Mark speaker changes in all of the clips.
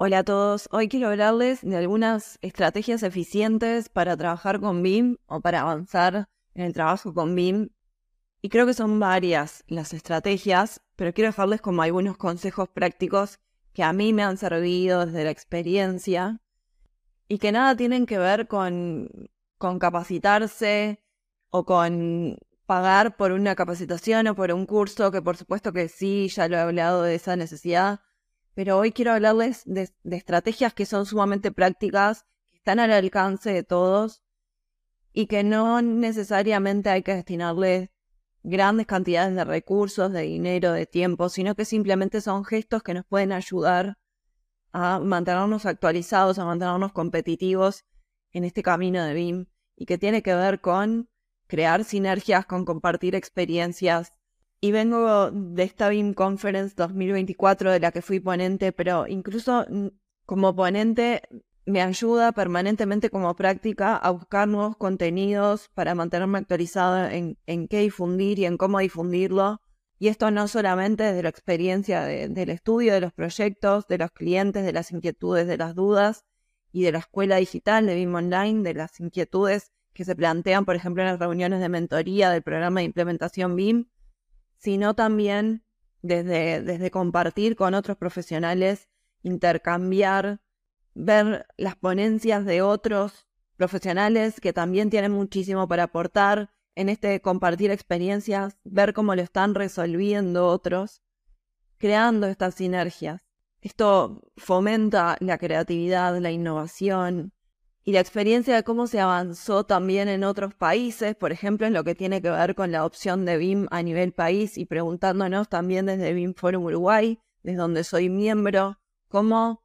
Speaker 1: Hola a todos, hoy quiero hablarles de algunas estrategias eficientes para trabajar con BIM o para avanzar en el trabajo con BIM. Y creo que son varias las estrategias, pero quiero dejarles como algunos consejos prácticos que a mí me han servido desde la experiencia y que nada tienen que ver con, con capacitarse o con pagar por una capacitación o por un curso, que por supuesto que sí, ya lo he hablado de esa necesidad, pero hoy quiero hablarles de, estrategias que son sumamente prácticas, que están al alcance de todos y que no necesariamente hay que destinarles grandes cantidades de recursos, de dinero, de tiempo, sino que simplemente son gestos que nos pueden ayudar a mantenernos actualizados, a mantenernos competitivos en este camino de BIM y que tiene que ver con crear sinergias, con compartir experiencias, y vengo de esta BIM Conference 2024 de la que fui ponente, pero incluso como ponente me ayuda permanentemente como práctica a buscar nuevos contenidos para mantenerme actualizada en, qué difundir y en cómo difundirlo. Y esto no solamente desde la experiencia del estudio, de los proyectos, de los clientes, de las inquietudes, de las dudas y de la escuela digital de BIM Online, de las inquietudes que se plantean, por ejemplo, en las reuniones de mentoría del programa de implementación BIM, sino también desde, desde compartir con otros profesionales, intercambiar, ver las ponencias de otros profesionales que también tienen muchísimo para aportar en este compartir experiencias, ver cómo lo están resolviendo otros, creando estas sinergias. Esto fomenta la creatividad, la innovación, y la experiencia de cómo se avanzó también en otros países, por ejemplo, en lo que tiene que ver con la opción de BIM a nivel país y preguntándonos también desde BIM Forum Uruguay, desde donde soy miembro, cómo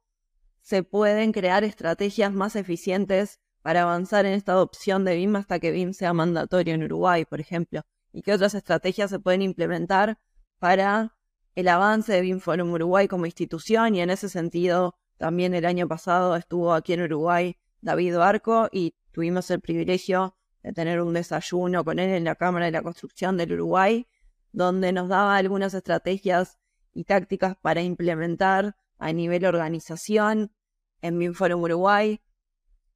Speaker 1: se pueden crear estrategias más eficientes para avanzar en esta adopción de BIM hasta que BIM sea mandatorio en Uruguay, por ejemplo, y qué otras estrategias se pueden implementar para el avance de BIM Forum Uruguay como institución. Y en ese sentido también el año pasado estuvo aquí en Uruguay David Barco y tuvimos el privilegio de tener un desayuno con él en la Cámara de la Construcción del Uruguay, donde nos daba algunas estrategias y tácticas para implementar a nivel organización en Binforum Uruguay.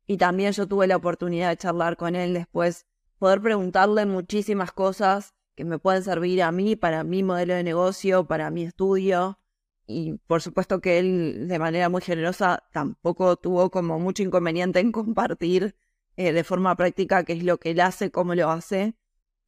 Speaker 1: Y también yo tuve la oportunidad de charlar con él después, poder preguntarle muchísimas cosas que me pueden servir a mí, para mi modelo de negocio, para mi estudio, y por supuesto que él de manera muy generosa tampoco tuvo como mucho inconveniente en compartir eh, de forma práctica qué es lo que él hace, cómo lo hace,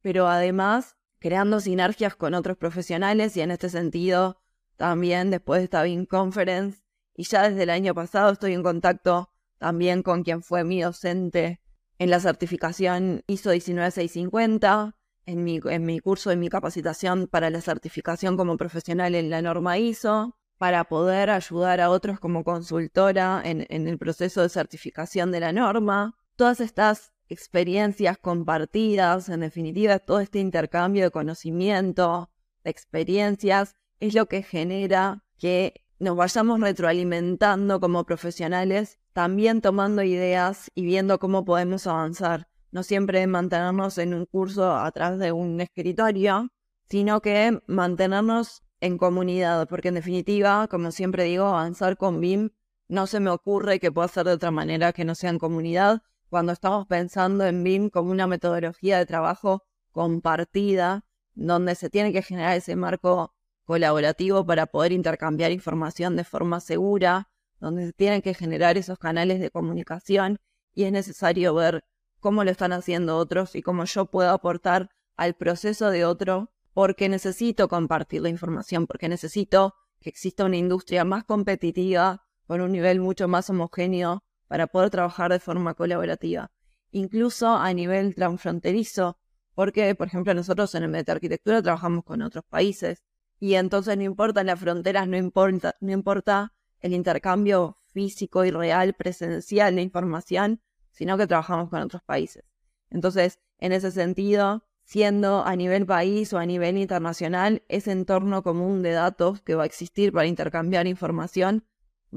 Speaker 1: pero además creando sinergias con otros profesionales y en este sentido también después de esta BIM Conference y ya desde el año pasado estoy en contacto también con quien fue mi docente en la certificación ISO 19650, en mi, en mi curso, en mi capacitación para la certificación como profesional en la norma ISO, para poder ayudar a otros como consultora en, en el proceso de certificación de la norma. Todas estas experiencias compartidas, en definitiva, todo este intercambio de conocimiento, de experiencias, es lo que genera que nos vayamos retroalimentando como profesionales, también tomando ideas y viendo cómo podemos avanzar no siempre mantenernos en un curso atrás de un escritorio, sino que mantenernos en comunidad, porque en definitiva, como siempre digo, avanzar con BIM no se me ocurre que pueda ser de otra manera que no sea en comunidad, cuando estamos pensando en BIM como una metodología de trabajo compartida, donde se tiene que generar ese marco colaborativo para poder intercambiar información de forma segura, donde se tienen que generar esos canales de comunicación y es necesario ver cómo lo están haciendo otros y cómo yo puedo aportar al proceso de otro, porque necesito compartir la información, porque necesito que exista una industria más competitiva, con un nivel mucho más homogéneo, para poder trabajar de forma colaborativa, incluso a nivel transfronterizo, porque, por ejemplo, nosotros en el Meta Arquitectura trabajamos con otros países, Y entonces no importa las fronteras, no importa, no importa el intercambio físico y real, presencial de información, sino que trabajamos con otros países. Entonces, en ese sentido, siendo a nivel país o a nivel internacional, ese entorno común de datos que va a existir para intercambiar información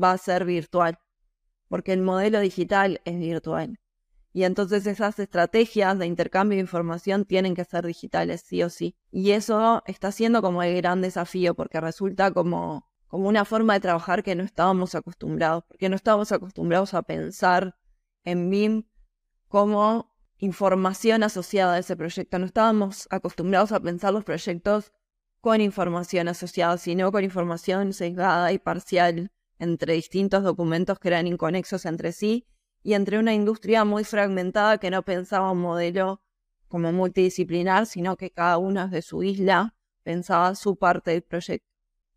Speaker 1: va a ser virtual, porque el modelo digital es virtual. Y entonces esas estrategias de intercambio de información tienen que ser digitales, sí o sí. Y eso está siendo como el gran desafío, porque resulta como, como una forma de trabajar que no estábamos acostumbrados, porque no estábamos acostumbrados a pensar en BIM como información asociada a ese proyecto. No estábamos acostumbrados a pensar los proyectos con información asociada, sino con información sesgada y parcial entre distintos documentos que eran inconexos entre sí y entre una industria muy fragmentada que no pensaba un modelo como multidisciplinar, sino que cada uno de su isla pensaba su parte del proyecto.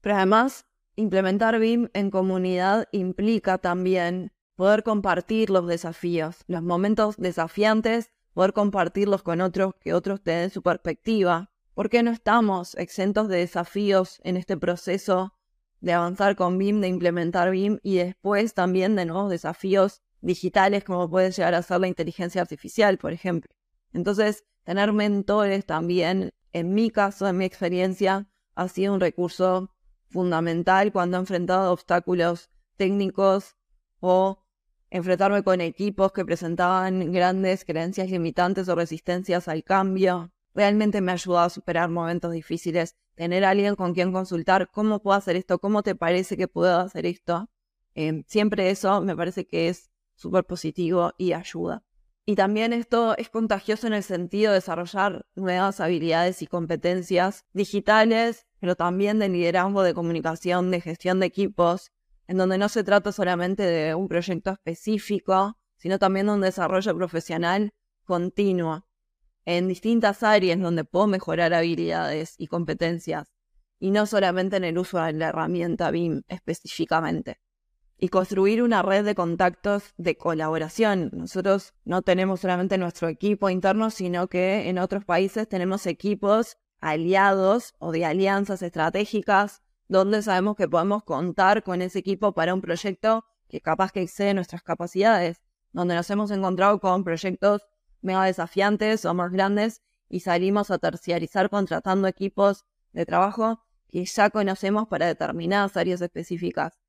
Speaker 1: Pero además, implementar BIM en comunidad implica también poder compartir los desafíos, los momentos desafiantes, poder compartirlos con otros, que otros te den su perspectiva. ¿Por qué no estamos exentos de desafíos en este proceso de avanzar con BIM, de implementar BIM y después también de nuevos desafíos digitales como puede llegar a ser la inteligencia artificial, por ejemplo. Entonces, tener mentores también, en mi caso, en mi experiencia, ha sido un recurso fundamental cuando he enfrentado obstáculos técnicos o enfrentarme con equipos que presentaban grandes creencias limitantes o resistencias al cambio. Realmente me ha ayudado a superar momentos difíciles, tener a alguien con quien consultar cómo puedo hacer esto, cómo te parece que puedo hacer esto. Eh, siempre eso me parece que es súper positivo y ayuda. Y también esto es contagioso en el sentido de desarrollar nuevas habilidades y competencias digitales, pero también de liderazgo, de comunicación, de gestión de equipos, en donde no se trata solamente de un proyecto específico, sino también de un desarrollo profesional continuo, en distintas áreas donde puedo mejorar habilidades y competencias, y no solamente en el uso de la herramienta BIM específicamente y construir una red de contactos de colaboración. Nosotros no tenemos solamente nuestro equipo interno, sino que en otros países tenemos equipos aliados o de alianzas estratégicas donde sabemos que podemos contar con ese equipo para un proyecto que capaz que excede nuestras capacidades, donde nos hemos encontrado con proyectos mega desafiantes o más grandes y salimos a terciarizar contratando equipos de trabajo que ya conocemos para determinadas áreas específicas.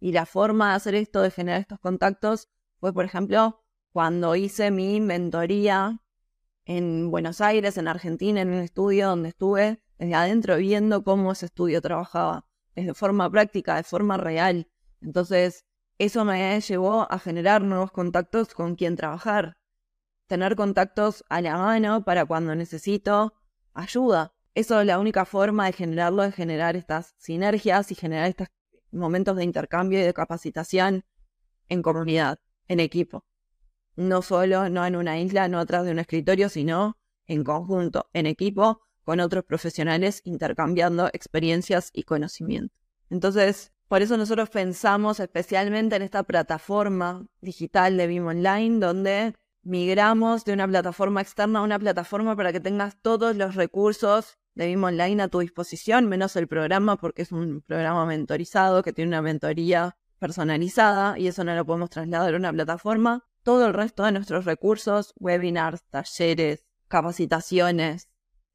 Speaker 1: Y la forma de hacer esto, de generar estos contactos, fue, por ejemplo, cuando hice mi mentoría en Buenos Aires, en Argentina, en un estudio donde estuve desde adentro viendo cómo ese estudio trabajaba, de forma práctica, de forma real. Entonces, eso me llevó a generar nuevos contactos con quien trabajar, tener contactos a la mano para cuando necesito ayuda. Eso es la única forma de generarlo, de generar estas sinergias y generar estas momentos de intercambio y de capacitación en comunidad, en equipo. No solo, no en una isla, no atrás de un escritorio, sino en conjunto, en equipo, con otros profesionales intercambiando experiencias y conocimiento. Entonces, por eso nosotros pensamos especialmente en esta plataforma digital de BIM Online, donde migramos de una plataforma externa a una plataforma para que tengas todos los recursos de BIM Online a tu disposición, menos el programa, porque es un programa mentorizado que tiene una mentoría personalizada y eso no lo podemos trasladar a una plataforma. Todo el resto de nuestros recursos, webinars, talleres, capacitaciones,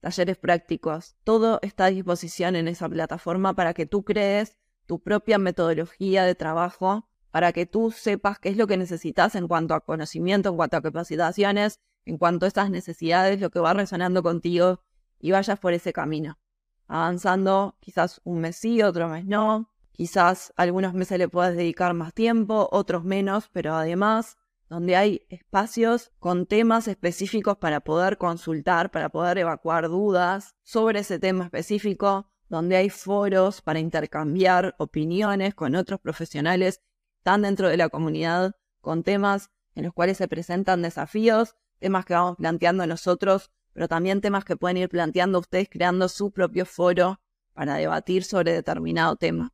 Speaker 1: talleres prácticos, todo está a disposición en esa plataforma para que tú crees tu propia metodología de trabajo, para que tú sepas qué es lo que necesitas en cuanto a conocimiento, en cuanto a capacitaciones, en cuanto a estas necesidades, lo que va resonando contigo y vayas por ese camino, avanzando quizás un mes sí, otro mes no, quizás algunos meses le puedas dedicar más tiempo, otros menos, pero además donde hay espacios con temas específicos para poder consultar, para poder evacuar dudas sobre ese tema específico, donde hay foros para intercambiar opiniones con otros profesionales que están dentro de la comunidad, con temas en los cuales se presentan desafíos, temas que vamos planteando nosotros pero también temas que pueden ir planteando ustedes creando su propio foro para debatir sobre determinado tema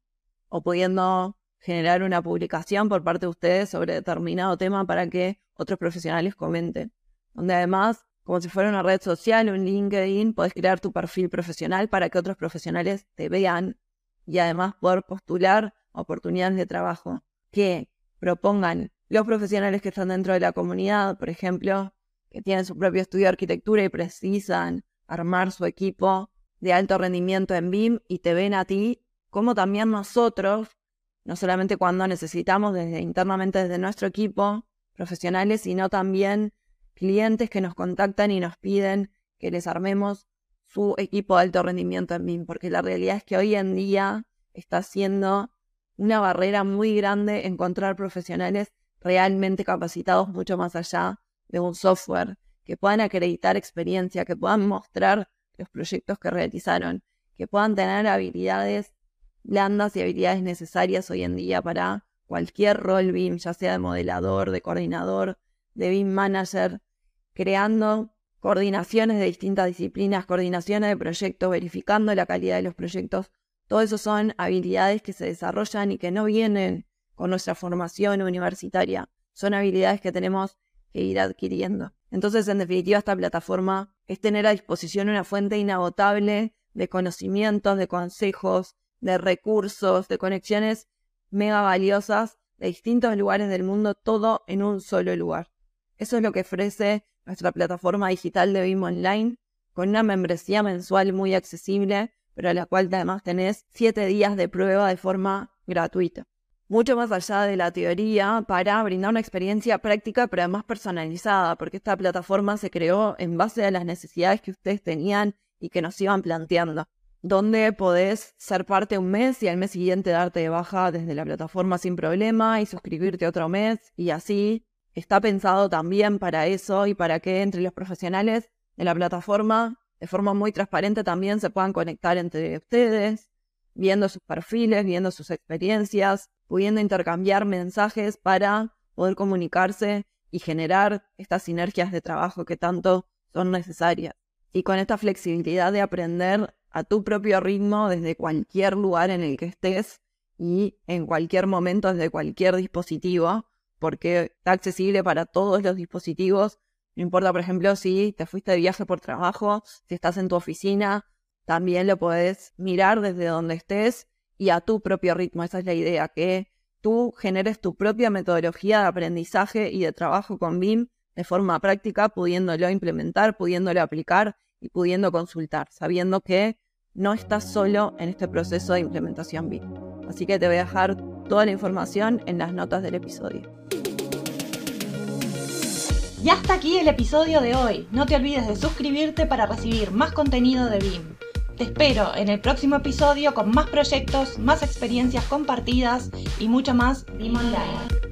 Speaker 1: o pudiendo generar una publicación por parte de ustedes sobre determinado tema para que otros profesionales comenten, donde además como si fuera una red social, un LinkedIn, podés crear tu perfil profesional para que otros profesionales te vean y además poder postular oportunidades de trabajo que propongan los profesionales que están dentro de la comunidad, por ejemplo, que tienen su propio estudio de arquitectura y precisan armar su equipo de alto rendimiento en BIM y te ven a ti, como también nosotros, no solamente cuando necesitamos desde internamente desde nuestro equipo profesionales, sino también clientes que nos contactan y nos piden que les armemos su equipo de alto rendimiento en BIM, porque la realidad es que hoy en día está siendo una barrera muy grande encontrar profesionales realmente capacitados mucho más allá de un software, que puedan acreditar experiencia, que puedan mostrar los proyectos que realizaron, que puedan tener habilidades blandas y habilidades necesarias hoy en día para cualquier rol BIM, ya sea de modelador, de coordinador, de BIM manager, creando coordinaciones de distintas disciplinas, coordinaciones de proyectos, verificando la calidad de los proyectos. Todo eso son habilidades que se desarrollan y que no vienen con nuestra formación universitaria. Son habilidades que tenemos que ir adquiriendo. Entonces, en definitiva, esta plataforma es tener a disposición una fuente inagotable de conocimientos, de consejos, de recursos, de conexiones mega valiosas de distintos lugares del mundo, todo en un solo lugar. Eso es lo que ofrece nuestra plataforma digital de BIM Online, con una membresía mensual muy accesible, pero a la cual además tenés siete días de prueba de forma gratuita mucho más allá de la teoría para brindar una experiencia práctica, pero además personalizada, porque esta plataforma se creó en base a las necesidades que ustedes tenían y que nos iban planteando, donde podés ser parte un mes y al mes siguiente darte de baja desde la plataforma sin problema y suscribirte otro mes y así. Está pensado también para eso y para que entre los profesionales de la plataforma, de forma muy transparente, también se puedan conectar entre ustedes, viendo sus perfiles, viendo sus experiencias, pudiendo intercambiar mensajes para poder comunicarse y generar estas sinergias de trabajo que tanto son necesarias. Y con esta flexibilidad de aprender a tu propio ritmo desde cualquier lugar en el que estés y en cualquier momento desde cualquier dispositivo, porque está accesible para todos los dispositivos. No importa, por ejemplo, si te fuiste de viaje por trabajo, si estás en tu oficina, también lo puedes mirar desde donde estés y a tu propio ritmo. Esa es la idea, que tú generes tu propia metodología de aprendizaje y de trabajo con BIM de forma práctica, pudiéndolo implementar, pudiéndolo aplicar y pudiendo consultar, sabiendo que no estás solo en este proceso de implementación BIM. Así que te voy a dejar toda la información en las notas del episodio.
Speaker 2: Y hasta aquí el episodio de hoy. No te olvides de suscribirte para recibir más contenido de BIM. Te espero en el próximo episodio con más proyectos, más experiencias compartidas y mucho más BIM Online.